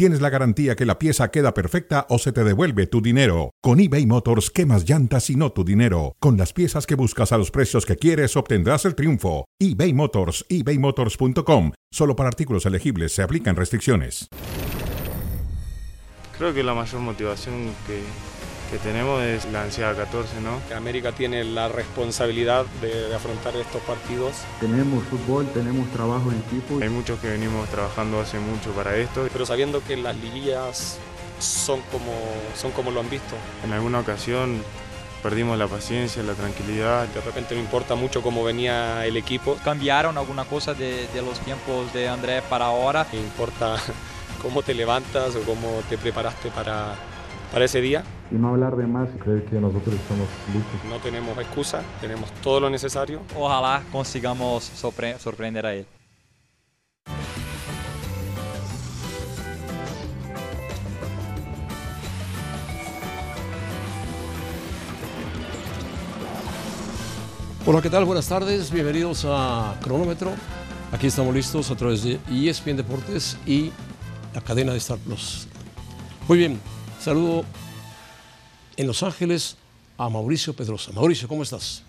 tienes la garantía que la pieza queda perfecta o se te devuelve tu dinero. Con eBay Motors, quemas llantas y no tu dinero. Con las piezas que buscas a los precios que quieres, obtendrás el triunfo. eBay Motors, ebaymotors.com. Solo para artículos elegibles se aplican restricciones. Creo que la mayor motivación que, que tenemos es la ansiedad 14, ¿no? América tiene la responsabilidad de, de, afrontar estos partidos. Tenemos fútbol, tenemos trabajo en equipo. Hay muchos que venimos trabajando hace mucho para esto. Pero sabiendo que las liguillas son como, son como lo han visto. En alguna ocasión perdimos la paciencia, la tranquilidad. De repente no importa mucho cómo venía el equipo. Cambiaron alguna cosa de, de los tiempos de André para ahora. Importa cómo te levantas o cómo te preparaste para, para ese día. Y no hablar de más. Creer que nosotros estamos listos. No tenemos excusa, tenemos todo lo necesario. Ojalá consigamos sorpre sorprender a él. Hola, ¿qué tal? Buenas tardes, bienvenidos a Cronómetro. Aquí estamos listos a través de ESPN Deportes y la cadena de Star Plus. Muy bien, saludo en Los Ángeles a Mauricio Pedrosa. Mauricio, ¿cómo estás?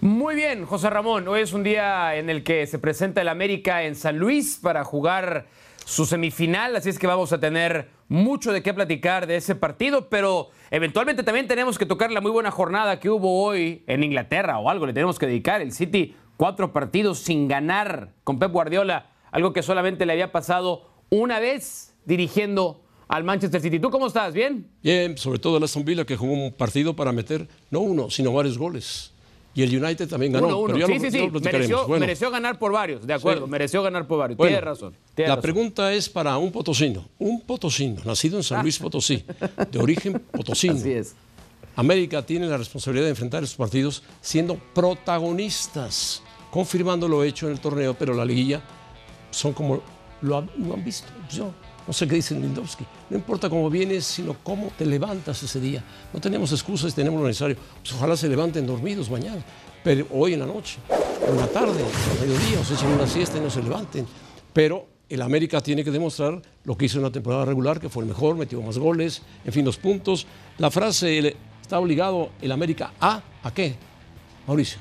Muy bien, José Ramón. Hoy es un día en el que se presenta el América en San Luis para jugar su semifinal, así es que vamos a tener mucho de qué platicar de ese partido, pero eventualmente también tenemos que tocar la muy buena jornada que hubo hoy en Inglaterra o algo le tenemos que dedicar. El City, cuatro partidos sin ganar con Pep Guardiola, algo que solamente le había pasado una vez dirigiendo al Manchester City. ¿Tú cómo estás? ¿Bien? Bien, sobre todo el Aston Villa que jugó un partido para meter no uno, sino varios goles. Y el United también ganó. Uno, uno. Pero sí, lo, sí, sí. Mereció, bueno, mereció, ganar por varios, de acuerdo. Sí. Mereció ganar por varios. Bueno, Tienes razón. La razón. pregunta es para un potosino. Un potosino, nacido en San Luis Potosí, de origen potosino. Así es. América tiene la responsabilidad de enfrentar estos partidos siendo protagonistas, confirmando lo hecho en el torneo, pero la liguilla son como lo han, lo han visto. Yo no sé qué dice Lindowski. No importa cómo vienes, sino cómo te levantas ese día. No tenemos excusas, tenemos lo necesario. Pues ojalá se levanten dormidos mañana, pero hoy en la noche, en la tarde, o mediodía, o se echen una siesta y no se levanten. Pero el América tiene que demostrar lo que hizo en la temporada regular, que fue el mejor, metió más goles, en fin, los puntos. La frase, está obligado el América a, ¿a qué? Mauricio.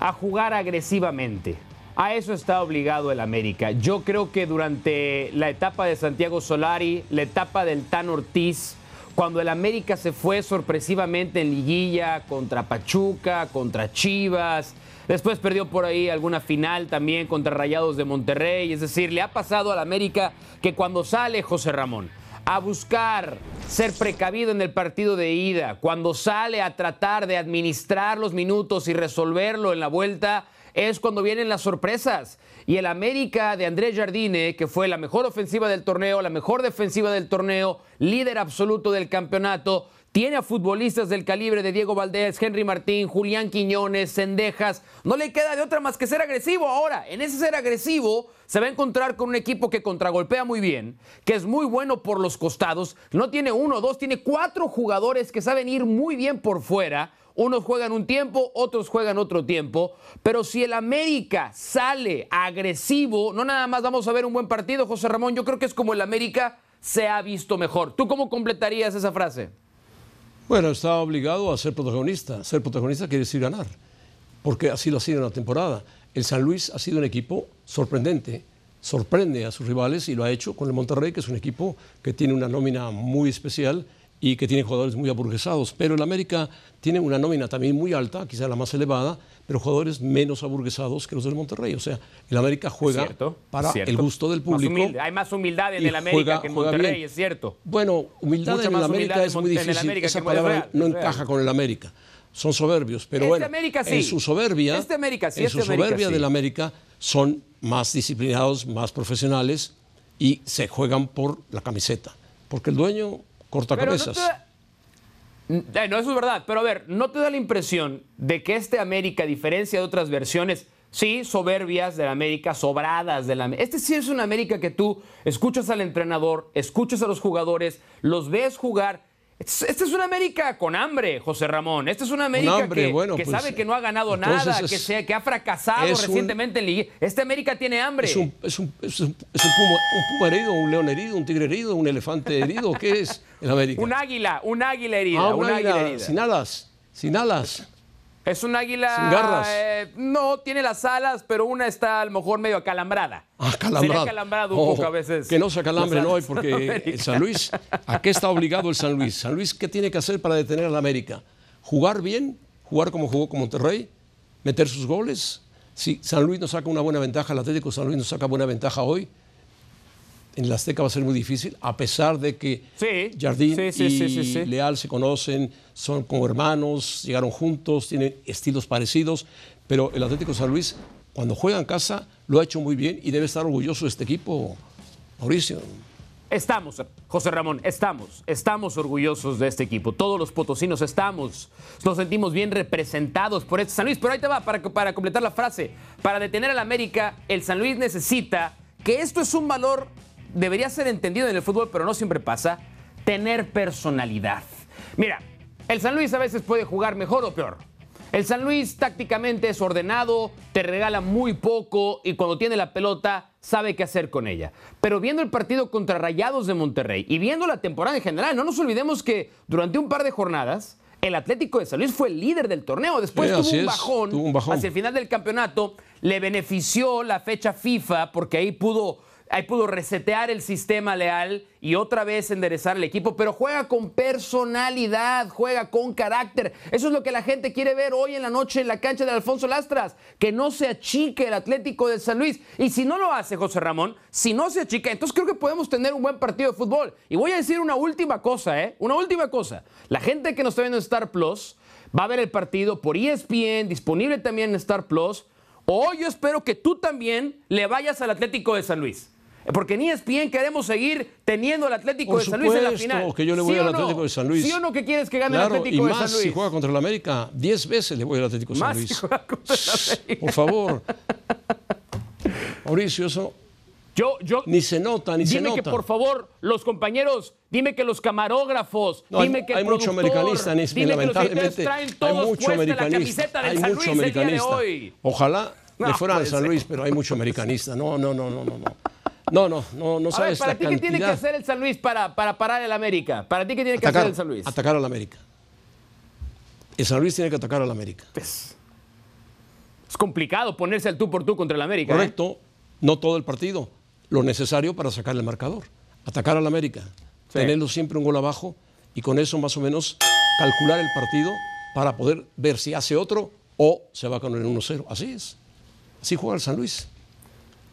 a jugar agresivamente. A eso está obligado el América. Yo creo que durante la etapa de Santiago Solari, la etapa del Tan Ortiz, cuando el América se fue sorpresivamente en liguilla contra Pachuca, contra Chivas, después perdió por ahí alguna final también contra Rayados de Monterrey, es decir, le ha pasado al América que cuando sale José Ramón a buscar ser precavido en el partido de ida, cuando sale a tratar de administrar los minutos y resolverlo en la vuelta, es cuando vienen las sorpresas. Y el América de Andrés Jardine, que fue la mejor ofensiva del torneo, la mejor defensiva del torneo, líder absoluto del campeonato, tiene a futbolistas del calibre de Diego Valdés, Henry Martín, Julián Quiñones, Cendejas. No le queda de otra más que ser agresivo. Ahora, en ese ser agresivo, se va a encontrar con un equipo que contragolpea muy bien, que es muy bueno por los costados. No tiene uno, dos, tiene cuatro jugadores que saben ir muy bien por fuera. Unos juegan un tiempo, otros juegan otro tiempo. Pero si el América sale agresivo, no nada más vamos a ver un buen partido, José Ramón. Yo creo que es como el América se ha visto mejor. ¿Tú cómo completarías esa frase? Bueno, está obligado a ser protagonista. Ser protagonista quiere decir ganar, porque así lo ha sido en la temporada. El San Luis ha sido un equipo sorprendente, sorprende a sus rivales y lo ha hecho con el Monterrey, que es un equipo que tiene una nómina muy especial y que tiene jugadores muy aburguesados. Pero el América tiene una nómina también muy alta, quizá la más elevada, pero jugadores menos aburguesados que los del Monterrey. O sea, el América juega Cierto, para cierto. el gusto del Más público. humilde. Hay más humildad en el América juega- que en Monterrey, bien. es cierto. Bueno, humildad Mucha en el América es muy difícil. Esa palabra real, no real. encaja con el América. Son soberbios, pero Este bueno, América sí. en su soberbia, Este América sí, en este su América soberbia sí. del América son más disciplinados, más profesionales y se juegan por la camiseta, porque el dueño corta Pero no Eh, No, eso es verdad. Pero a ver, ¿no te da la impresión de que este América, a diferencia de otras versiones, Sí, soberbias de la América, sobradas de la América. Este sí es una América que tú escuchas al entrenador, escuchas a los jugadores, los ves jugar. Esta es una América con hambre, José Ramón. Esta es una América hambre, que, bueno, que pues, sabe que no ha ganado nada, es- que, se- que ha fracasado es un- recientemente en Liga. Esta América tiene hambre. ¿Es un, es un, es un- es un puma, herido, un león herido, un tigre herido, un elefante herido? ¿Qué es el América? Un águila, un águila herida. Ah, un un águila águila herida. sin alas, sin alas. Es un águila. Sin garras. eh, no, tiene las alas, pero una está a lo mejor medio acalambrada. Ah, Se le calambrado. ha calambrado un Oh, poco a veces. Que no se acalambre, no, porque América. el San Luis, ¿a qué está obligado el San Luis? San Luis, ¿qué tiene que hacer para detener al América? Jugar bien, jugar como jugó con Monterrey, meter sus goles. Si San Luis nos saca una buena ventaja, el Atlético San Luis nos saca buena ventaja hoy, en la Azteca va a ser muy difícil, a pesar de que Jardín sí, sí, y sí. Leal se conocen, son como hermanos, llegaron juntos, tienen estilos parecidos, pero el Atlético San Luis, cuando juega en casa, lo ha hecho muy bien y debe estar orgulloso de este equipo, Mauricio. Estamos, José Ramón, estamos, estamos orgullosos de este equipo. Todos los potosinos estamos, nos sentimos bien representados por este San Luis. Pero ahí te va, para, para completar la frase. Para detener al América, el San Luis necesita, que esto es un valor, debería ser entendido en el fútbol, pero no siempre pasa, tener personalidad. Mira, el San Luis a veces puede jugar mejor o peor. El San Luis tácticamente es ordenado, te regala muy poco y cuando tiene la pelota sabe qué hacer con ella. Pero viendo el partido contra Rayados de Monterrey y viendo la temporada en general, no nos olvidemos que durante un par de jornadas el Atlético de San Luis fue el líder del torneo. Después Sí, tuvo, un bajón, tuvo un bajón. hacia el final del campeonato. Le benefició la fecha FIFA porque ahí pudo Ahí pudo resetear el sistema leal y otra vez enderezar el equipo, pero juega con personalidad, juega con carácter. Eso es lo que la gente quiere ver hoy en la noche en la cancha de Alfonso Lastras, que no se achique el Atlético de San Luis. Y si no lo hace José Ramón, si no se achica, entonces creo que podemos tener un buen partido de fútbol. Y voy a decir una última cosa, ¿eh? Una última cosa. La gente que nos está viendo en Star Plus va a ver el partido por ESPN, disponible también en Star Plus. O yo espero que tú también le vayas al Atlético de San Luis. Porque en E ESPN queremos seguir teniendo al Atlético Por de San Luis en la final. que yo le voy ¿Sí al o no? Atlético de San Luis. ¿Sí o no que quieres que gane Claro, el Atlético y de más San Luis? si juega contra el América, 10 veces le voy al Atlético de San si Luis. juega contra el América. Por favor. Mauricio, eso Yo, yo, ni se nota, ni se dime nota. que por favor, los compañeros, dime que los camarógrafos, No, hay- dime que el hay mucho americanista en dime que los lamentablemente. traen hay todos mucho puesta la americanista. camiseta del hay San mucho Luis el día de americanista. hoy. Ojalá No le fuera al San. Luis, pero hay mucho americanista. No, no, no, no, no, no. No, no, no, no A ver, sabes para la ti, ¿qué tiene que hacer el San Luis para, para parar el América? ¿Para ti qué tiene que hacer el San Luis? atacar al América. El San Luis tiene que atacar al América. Pues, es complicado ponerse al tú por tú contra el América. ¿eh? Correcto, no todo el partido. Lo necesario para sacar el marcador. Atacar al América. Tenerlo siempre un gol abajo y con eso más o menos calcular el partido para poder ver si hace otro o se va con el 1-0. Así es. Así juega el San Luis.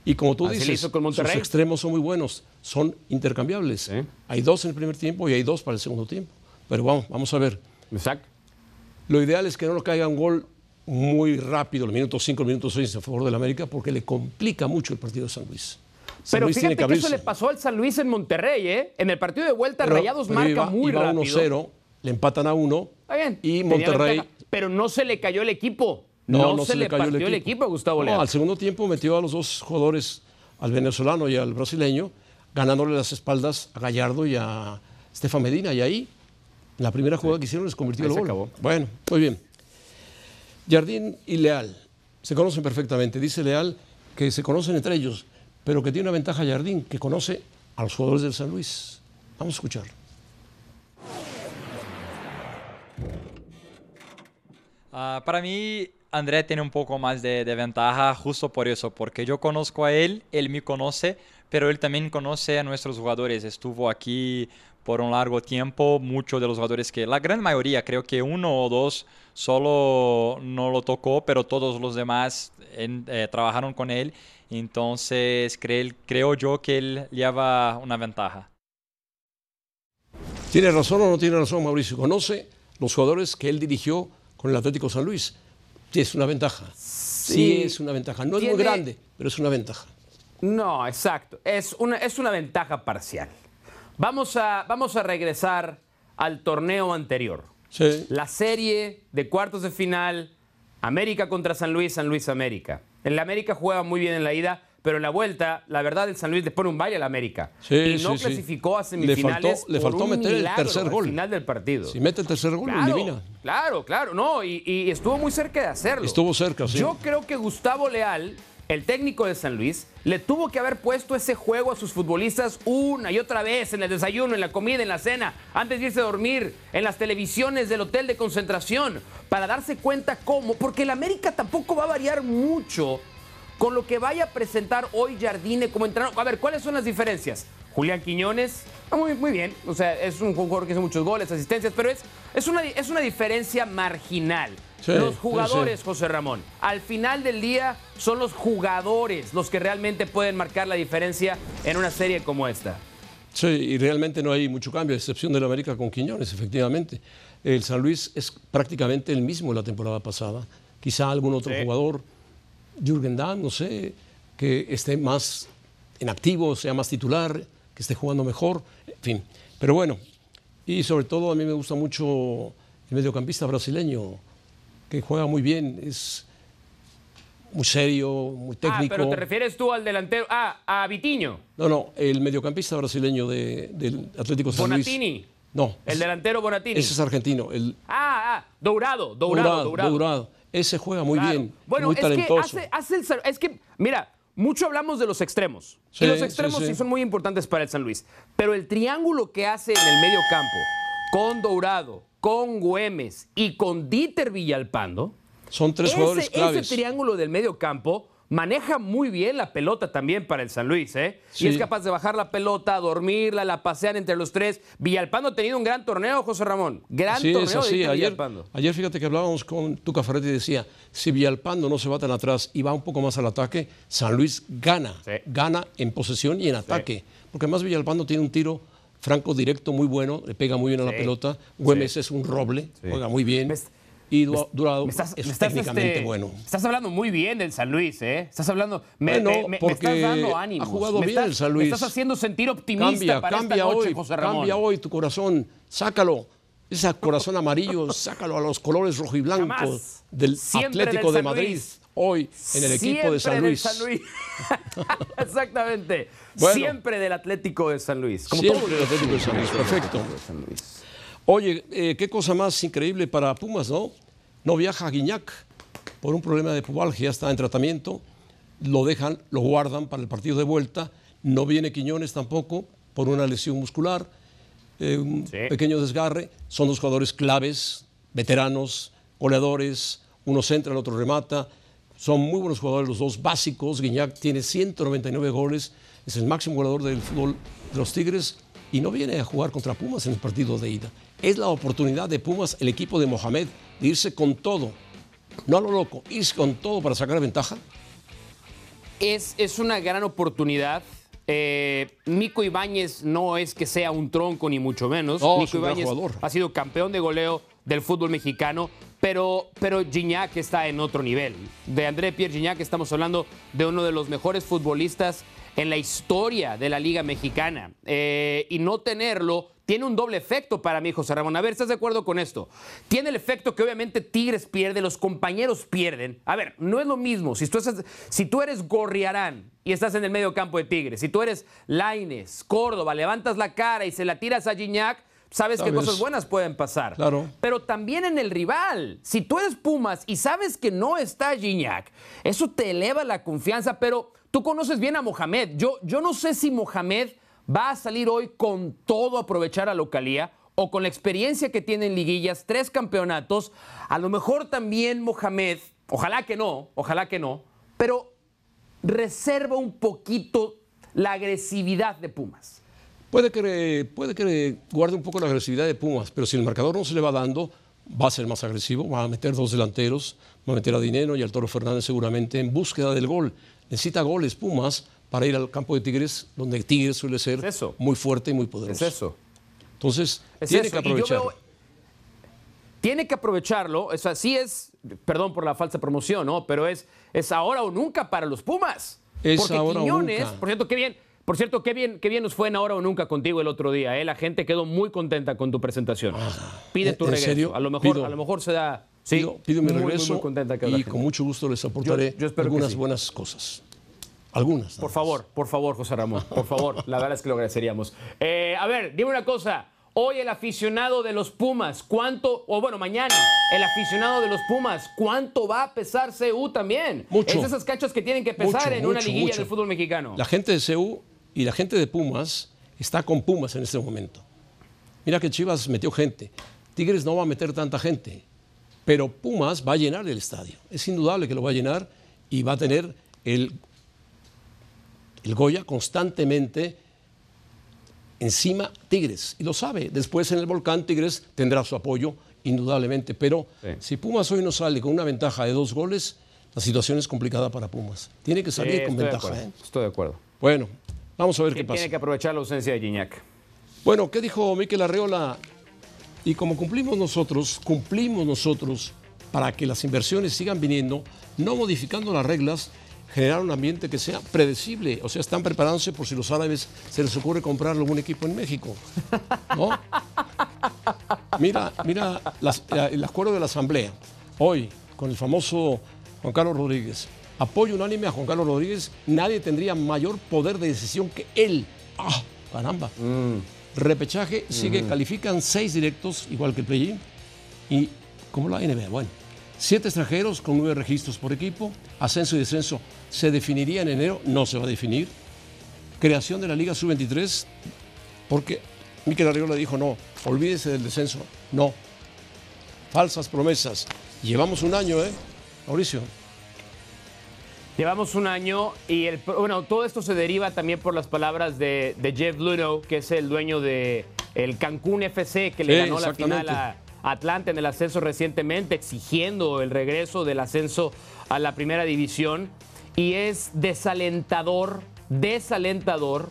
Y como tú Así dices, hizo con sus extremos son muy buenos, son intercambiables. Hay dos en el primer tiempo y hay dos para el segundo tiempo. Pero vamos, vamos a ver. Exacto. Lo ideal es que no nos caiga un gol muy rápido, el minuto 5, el minuto 6 a favor del América, porque le complica mucho el partido de San Luis. San Pero Luis fíjate tiene que, eso le pasó al San Luis en Monterrey, ¿eh? En el partido de vuelta, Pero- Rayados pero marca iba- muy iba rápido. 1-0, le empatan a 1 Está bien. y Monterrey... pero no se le cayó el equipo. No, se, le cayó partió el equipo, a Gustavo No, Leal. al segundo tiempo metió a los dos jugadores, al venezolano y al brasileño, ganándole las espaldas a Gallardo y a Estefan Medina. Y ahí, en la primera jugada que hicieron, les convirtió Ahí el se gol. acabó. Bueno, muy bien. Jardín y Leal se conocen perfectamente. Dice Leal que se conocen entre ellos, pero que tiene una ventaja Jardín, que conoce a los jugadores del San Luis. Vamos a escuchar. Ah, para mí, André tiene un poco más de, ventaja justo por eso, porque yo conozco a él, él me conoce, pero él también conoce a nuestros jugadores. Estuvo aquí por un largo tiempo, muchos de los jugadores que, la gran mayoría, creo que uno o dos solo no lo tocó, pero todos los demás eh, trabajaron con él. Entonces, creo, creo yo que él lleva una ventaja. ¿Tiene razón o no tiene razón Mauricio? ¿Conoce los jugadores que él dirigió con el Atlético San Luis? Sí, es una ventaja. Sí, Sí. es una ventaja. No es muy grande, pero es una ventaja. No, exacto. Es una, es una ventaja parcial. Vamos a, vamos a regresar al torneo anterior. Sí. La serie de cuartos de final, América contra San Luis, San Luis América. En la América juega muy bien en la ida, pero en la vuelta, la verdad, el San Luis le pone un baile a la América. Sí, y no sí, clasificó a Le semifinales. le por faltó un meter el tercer al gol. final del partido. Si mete el tercer gol, lo Claro, elimina. claro, claro, no, y, y estuvo muy cerca de hacerlo. Estuvo cerca, sí. Yo creo que Gustavo Leal, el técnico de San Luis, le tuvo que haber puesto ese juego a sus futbolistas una y otra vez en el desayuno, en la comida, en la cena, antes de irse a dormir, en las televisiones del hotel de concentración, para darse cuenta cómo, porque el América tampoco va a variar mucho con lo que vaya a presentar hoy Jardine como entrenador. A ver, ¿cuáles son las diferencias? Julián Quiñones, ah, muy, muy bien, o sea, es un jugador que hace muchos goles, asistencias, pero es, es, una, es una diferencia marginal. Sí, Los jugadores, sí. José Ramón, al final del día son los jugadores los que realmente pueden marcar la diferencia en una serie como esta. Sí, y realmente no hay mucho cambio, a excepción del América con Quiñones, efectivamente. El San Luis es prácticamente el mismo de la temporada pasada. Quizá algún otro Sí. jugador, Jürgen Damm, no sé, que esté más en activo, sea más titular, que esté jugando mejor, en fin. Pero bueno, y sobre todo a mí me gusta mucho el mediocampista brasileño, que juega muy bien, es muy serio, muy técnico. Ah, pero te refieres tú al delantero. Ah, a Vitiño. No, no, el mediocampista brasileño de- del Atlético San Luis. Bonatini. No, El delantero Bonatini. ese es argentino. El Ah, ah, Dourado, Dourado, Dourado. Dourado. Ese juega muy Claro. bien, Bueno, muy es talentoso. que hace, hace el es que, mira, mucho hablamos de los extremos. Sí, y los extremos sí, sí. son muy importantes para el San Luis. Pero el triángulo que hace en el medio campo con Dourado, con Güemes y con Dieter Villalpando, Son tres jugadores claves. ese triángulo del medio campo maneja muy bien la pelota también para el San Luis, ¿eh? Sí. Y es capaz de bajar la pelota, dormirla, la pasean entre los tres. Villalpando ha tenido un gran torneo, José Ramón. Gran Sí, torneo de así. Ayer, Villalpando. ayer fíjate que hablábamos con Tuca Ferretti y decía, si Villalpando no se va tan atrás y va un poco más al ataque, San Luis gana. Sí. Gana en posesión y en ataque. Porque además Villalpando tiene un tiro franco directo muy bueno, le pega muy bien a la pelota. Güemes es un roble, juega muy bien. Y Du- Durado estás, es estás, técnicamente este, bueno. Estás hablando muy bien del San Luis, ¿eh? Estás hablando. Me, Bueno, me- me- me porque estás dando ha ánimos. jugado Me bien estás- el San Luis. Me estás haciendo sentir optimista Cambia, para cambia esta noche, hoy, José Ramón. cambia hoy tu corazón, sácalo. Ese corazón amarillo, sácalo a los colores rojo y blanco del Siempre Atlético del de Madrid. Luis. Hoy en el equipo de San Siempre Luis. San Luis. Exactamente. Bueno. Siempre del Atlético de San Luis. Como Siempre del Atlético de San Luis, perfecto. Oye, eh, qué cosa más increíble para Pumas, ¿no? No viaja a Guiñac por un problema de pubalgia, está en tratamiento. Lo dejan, lo guardan para el partido de vuelta. No viene Quiñones tampoco por una lesión muscular. eh, un Sí. pequeño desgarre. Son dos jugadores claves, veteranos, goleadores. Uno centra, el otro remata. Son muy buenos jugadores los dos, básicos. Guiñac tiene 199 goles, es el máximo goleador del fútbol de los Tigres y no viene a jugar contra Pumas en el partido de ida. Es la oportunidad de Pumas, el equipo de Mohamed, de irse con todo. No a lo loco, irse con todo para sacar ventaja. Es, es una gran oportunidad. Eh, Nico Ibáñez no es que sea un tronco, ni mucho menos. No, gran Ibáñez ha sido campeón de goleo del fútbol mexicano, pero, pero Gignac está en otro nivel. De André Pierre Gignac estamos hablando de uno de los mejores futbolistas en la historia de la Liga Mexicana. Eh, y no tenerlo tiene un doble efecto para mí, José Ramón. A ver, ¿estás de acuerdo con esto? Tiene el efecto que obviamente Tigres pierde, los compañeros pierden. A ver, no es lo mismo. Si tú, estás- si tú eres Gorriarán y estás en el medio campo de Tigres, si tú eres Laines, Córdoba, levantas la cara y se la tiras a Gignac, sabes que cosas buenas pueden pasar. Claro. Pero también en el rival. Si tú eres Pumas y sabes que no está Gignac, eso te eleva la confianza, pero tú conoces bien a Mohamed. Yo, yo no sé si Mohamed va a salir hoy con todo a aprovechar a localía o con la experiencia que tiene en liguillas, tres campeonatos. A lo mejor también Mohamed, ojalá que no, ojalá que no, pero reserva un poquito la agresividad de Pumas. Puede que, puede que guarde un poco la agresividad de Pumas, pero si el marcador no se le va dando, va a ser más agresivo, va a meter dos delanteros, va a meter a Dinero y al Toro Fernández seguramente en búsqueda del gol. Necesita goles Pumas para ir al campo de Tigres, donde Tigres suele ser Es eso. muy fuerte y muy poderoso. Es eso. Entonces, Es tiene eso. que Y yo aprovechar. veo- tiene que aprovecharlo. O sea, sí es, perdón por la falsa promoción, ¿no? Pero es, es ahora o nunca para los Pumas. Es Porque ahora o Quiñones, nunca. por cierto, qué bien. Por cierto, qué bien, qué bien nos fue en Ahora o Nunca contigo el otro día. ¿eh? La gente quedó muy contenta con tu presentación. Pide tu Ah, ¿en regreso. serio? A lo mejor, Pido. a lo mejor se da, Sí, pido, pido mi muy, regreso muy contenta y con mucho gusto les aportaré Yo- algunas sí. buenas cosas. Algunas. Por favor, por favor, José Ramón, por favor. La verdad es que lo agradeceríamos. Eh, a ver, dime una cosa. Hoy el aficionado de los Pumas, ¿cuánto? O bueno, mañana, el aficionado de los Pumas, ¿cuánto va a pesar CU también? Mucho. Es esas canchas que tienen que pesar Mucho, en una liguilla mucho. del fútbol mexicano. La gente de CEU y la gente de Pumas está con Pumas en este momento. Mira que Chivas metió gente. Tigres no va a meter tanta gente. Pero Pumas va a llenar el estadio. Es indudable que lo va a llenar y va a tener el, el Goya constantemente encima Tigres. Y lo sabe. Después en el volcán Tigres tendrá su apoyo, indudablemente. Pero Sí. si Pumas hoy no sale con una ventaja de dos goles, la situación es complicada para Pumas. Tiene que Sí, salir con de ventaja. ¿eh? estoy de acuerdo. Bueno, vamos a ver qué Tiene pasa. que aprovechar la ausencia de Gignac. Bueno, ¿qué dijo Miquel Arreola? Y como cumplimos nosotros, cumplimos nosotros para que las inversiones sigan viniendo, no modificando las reglas, generar un ambiente que sea predecible. O sea, están preparándose por si los árabes se les ocurre comprar algún equipo en México. ¿No? Mira, mira las- la- el acuerdo de la Asamblea. Hoy, con el famoso Juan Carlos Rodríguez. Apoyo unánime a Juan Carlos Rodríguez. Nadie tendría mayor poder de decisión que él. ¡Ah! Caramba. Repechaje sigue, califican seis directos, igual que el play Y como la NBA, bueno, siete extranjeros con nueve registros por equipo, ascenso y descenso se definiría en enero, no se va a definir. Creación de la Liga Sub-23, porque Miquel Arriola dijo, no, olvídese del descenso, no. Falsas promesas. Llevamos un año, ¿eh? Mauricio. Llevamos un año y el, bueno, todo esto se deriva también por las palabras de, de Jeff Luno, que es el dueño de el Cancún FC, que le Sí, ganó la final a Atlanta en el ascenso recientemente, exigiendo el regreso del ascenso a la primera división. Y es desalentador, desalentador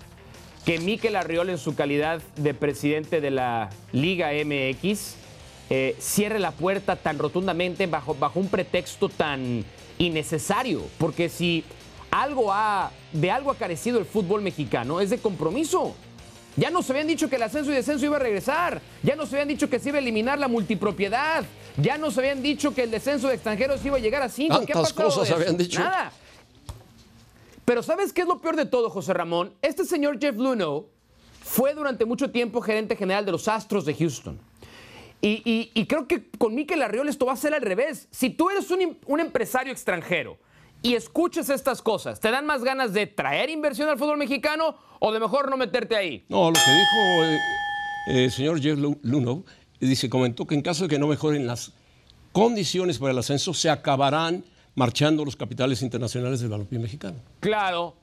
que Mikel Arriola, en su calidad de presidente de la Liga MX, eh, cierre la puerta tan rotundamente bajo, bajo un pretexto tan innecesario. Porque si algo ha, de algo ha carecido el fútbol mexicano, es de compromiso. Ya nos habían dicho que el ascenso y descenso iba a regresar. Ya nos habían dicho que se iba a eliminar la multipropiedad. Ya nos habían dicho que el descenso de extranjeros iba a llegar a cinco. ¿Qué ha Tantas pasado cosas habían dicho. Nada. Pero ¿sabes qué es lo peor de todo, José Ramón? Este señor Jeff Luno fue durante mucho tiempo gerente general de los Astros de Houston. Y, creo que con Mikel Arriola esto va a ser al revés. Si tú eres un, im- un empresario extranjero y escuchas estas cosas, ¿te dan más ganas de traer inversión al fútbol mexicano o de mejor no meterte ahí? No, lo que dijo eh, eh, el señor Jeff Lu- Luno, dice, comentó que en caso de que no mejoren las condiciones para el ascenso, se acabarán marchando los capitales internacionales del balompié mexicano. Claro,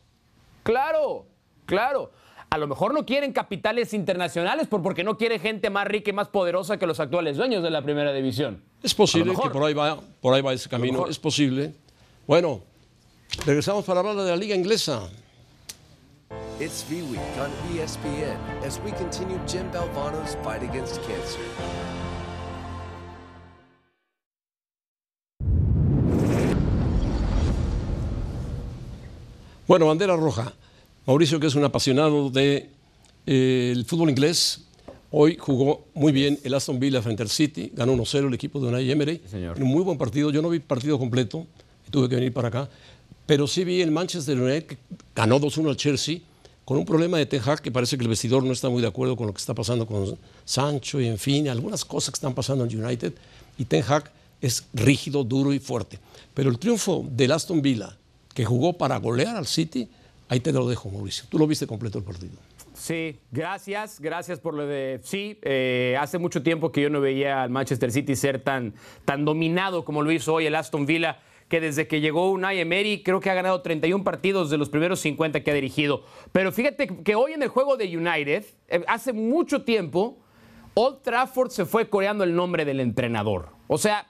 claro, claro. A lo mejor no quieren capitales internacionales por porque no quiere gente más rica y más poderosa que los actuales dueños de la primera división. Es posible que por ahí va, por ahí va ese camino, es posible. Bueno, regresamos para hablar de la liga inglesa. It's V Week on ESPN as we continue Jim Balvano's fight against cancer. Bueno, bandera roja. Mauricio, que es un apasionado del de, el fútbol inglés, hoy jugó muy bien el Aston Villa frente al City, ganó 1-0 el equipo de Unai Emery. señor. Un muy buen partido. Yo no vi partido completo, tuve que venir para acá, pero sí vi el Manchester United que ganó 2-1 al Chelsea con un problema de Ten Hag que parece que el vestidor no está muy de acuerdo con lo que está pasando con Sancho y en fin, algunas cosas que están pasando en United y Ten Hag es rígido, duro y fuerte. Pero el triunfo del Aston Villa que jugó para golear al City, ahí te lo dejo, Mauricio. Tú lo viste completo el partido. Sí, gracias, gracias por lo de... Sí, eh, hace mucho tiempo que yo no veía al Manchester City ser tan, tan dominado como lo hizo hoy el Aston Villa, que desde que llegó Unai Emery creo que ha ganado 31 partidos de los primeros 50 que ha dirigido. Pero fíjate que hoy en el juego de United, eh, hace mucho tiempo, Old Trafford se fue coreando el nombre del entrenador. O sea,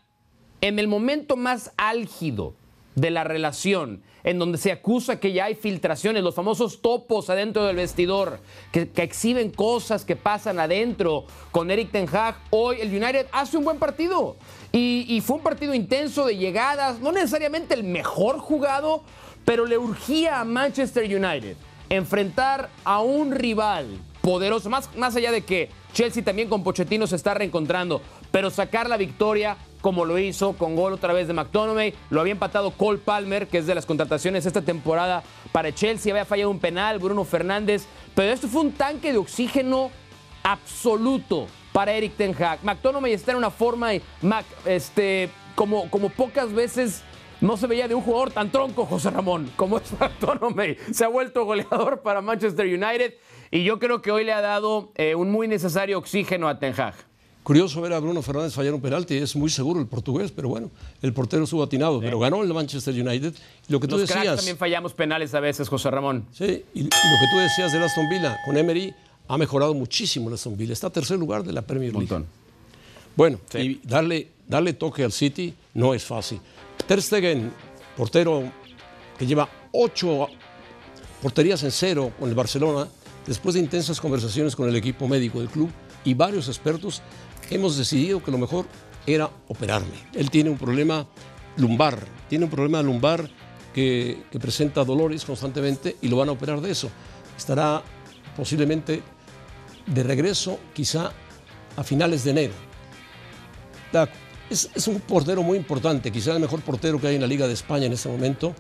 en el momento más álgido de la relación, en donde se acusa que ya hay filtraciones, los famosos topos adentro del vestidor, que, exhiben cosas que pasan adentro con Eric Ten Hag, hoy el United hace un buen partido. Y, y fue un partido intenso de llegadas, no necesariamente el mejor jugado, pero le urgía a Manchester United enfrentar a un rival poderoso, más, más allá de que Chelsea también con Pochettino se está reencontrando, pero sacar la victoria como lo hizo con gol otra vez de McTominay. Lo había empatado Cole Palmer, que es de las contrataciones esta temporada para Chelsea. Había fallado un penal, Bruno Fernández. Pero esto fue un tanque de oxígeno absoluto para Eric Ten Hag. McTominay está en una forma este, como, como pocas veces no se veía de un jugador tan tronco, José Ramón, como es McTominay. Se ha vuelto goleador para Manchester United y yo creo que hoy le ha dado eh, un muy necesario oxígeno a Ten Hag. Curioso ver a Bruno Fernández fallar un penalti, es muy seguro el portugués, pero bueno, el portero estuvo atinado, pero ganó el Manchester United. Lo que tú Los decías. también fallamos penales a veces, José Ramón. Sí, y, lo que tú decías de Aston Villa con Emery ha mejorado muchísimo el Aston Villa. Está a tercer lugar de la Premier League. Bueno, y darle, darle toque al City no es fácil. Ter Stegen, portero que lleva ocho porterías en cero con el Barcelona, después de intensas conversaciones con el equipo médico del club y varios expertos, hemos decidido que lo mejor era operarme. Él tiene un problema lumbar, tiene un problema lumbar que, presenta dolores constantemente y lo van a operar de eso. Estará posiblemente de regreso quizá a finales de enero. Es, un portero muy importante, quizá el mejor portero que hay en la Liga de España en este momento,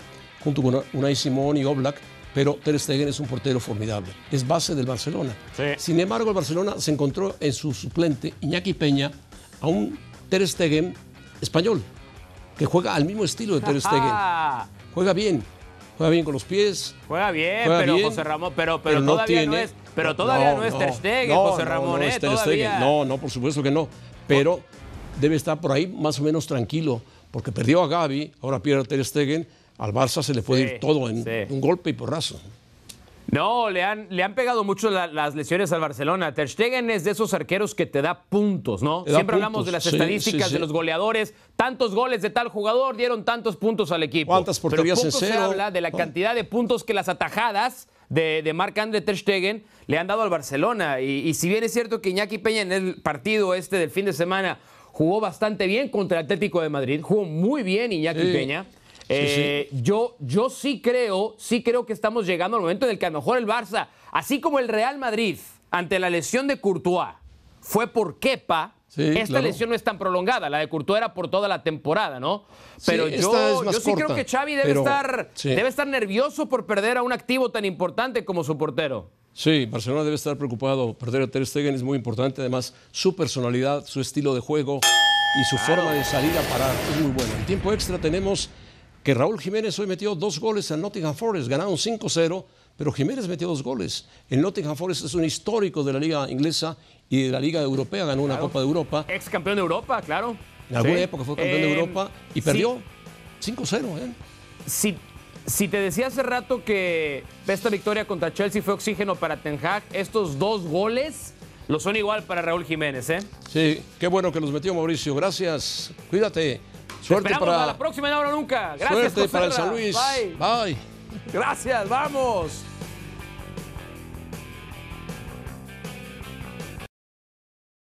junto con Unai Simón y Oblak, pero Ter Stegen es un portero formidable. Es base del Barcelona. Sin embargo, el Barcelona se encontró en su suplente, Iñaki Peña, a un Ter Stegen español, que juega al mismo estilo de Ter Stegen. juega bien, juega bien con los pies. Juega bien, pero José Ramón, pero, pero, todavía no, es, pero todavía no, es Ter Stegen, José Ramón, no, ¿eh? No, no, por supuesto que no. Pero debe estar por ahí más o menos tranquilo, porque perdió a Gaby, ahora pierde a Ter Stegen al Barça se le puede ir todo en un golpe y porrazo. No, le han, le han pegado mucho las lesiones al Barcelona. Ter Stegen es de esos arqueros que te da puntos, ¿no? Siempre hablamos de las estadísticas de los goleadores. Tantos goles de tal jugador dieron tantos puntos al equipo. ¿Cuántas porterías Pero en cero? se habla de la cantidad de puntos que las atajadas de, de Marc-André Ter Stegen le han dado al Barcelona. Y, y si bien es cierto que Iñaki Peña en el partido este del fin de semana jugó bastante bien contra el Atlético de Madrid, jugó muy bien Iñaki Peña. Eh, yo, yo sí creo, sí creo que estamos llegando al momento en el que a lo mejor el Barça, así como el Real Madrid, ante la lesión de Courtois, fue por Kepa, esta lesión no es tan prolongada, la de Courtois era por toda la temporada, ¿no? Pero yo, yo sí creo que Xavi debe, estar, debe estar nervioso por perder a un activo tan importante como su portero. Sí, Barcelona debe estar preocupado. Perder a Ter Stegen es muy importante. Además, su personalidad, su estilo de juego y su forma de salir a parar es muy bueno. En tiempo extra tenemos que Raúl Jiménez hoy metió dos goles en Nottingham Forest, ganaron 5-0, pero Jiménez metió dos goles. El Nottingham Forest es un histórico de la liga inglesa y de la liga europea, ganó una Copa de Europa. Ex campeón de Europa, claro. En alguna época fue campeón de eh, Europa y perdió 5-0. ¿eh? Si, si te decía hace rato que esta victoria contra Chelsea fue oxígeno para Ten Hag, estos dos goles lo son igual para Raúl Jiménez, ¿eh? Sí, qué bueno que los metió Mauricio. Gracias. Cuídate. Suerte para la próxima Ahora Nunca. Gracias. Suerte para el San Luis. Bye. Bye. Gracias, vamos.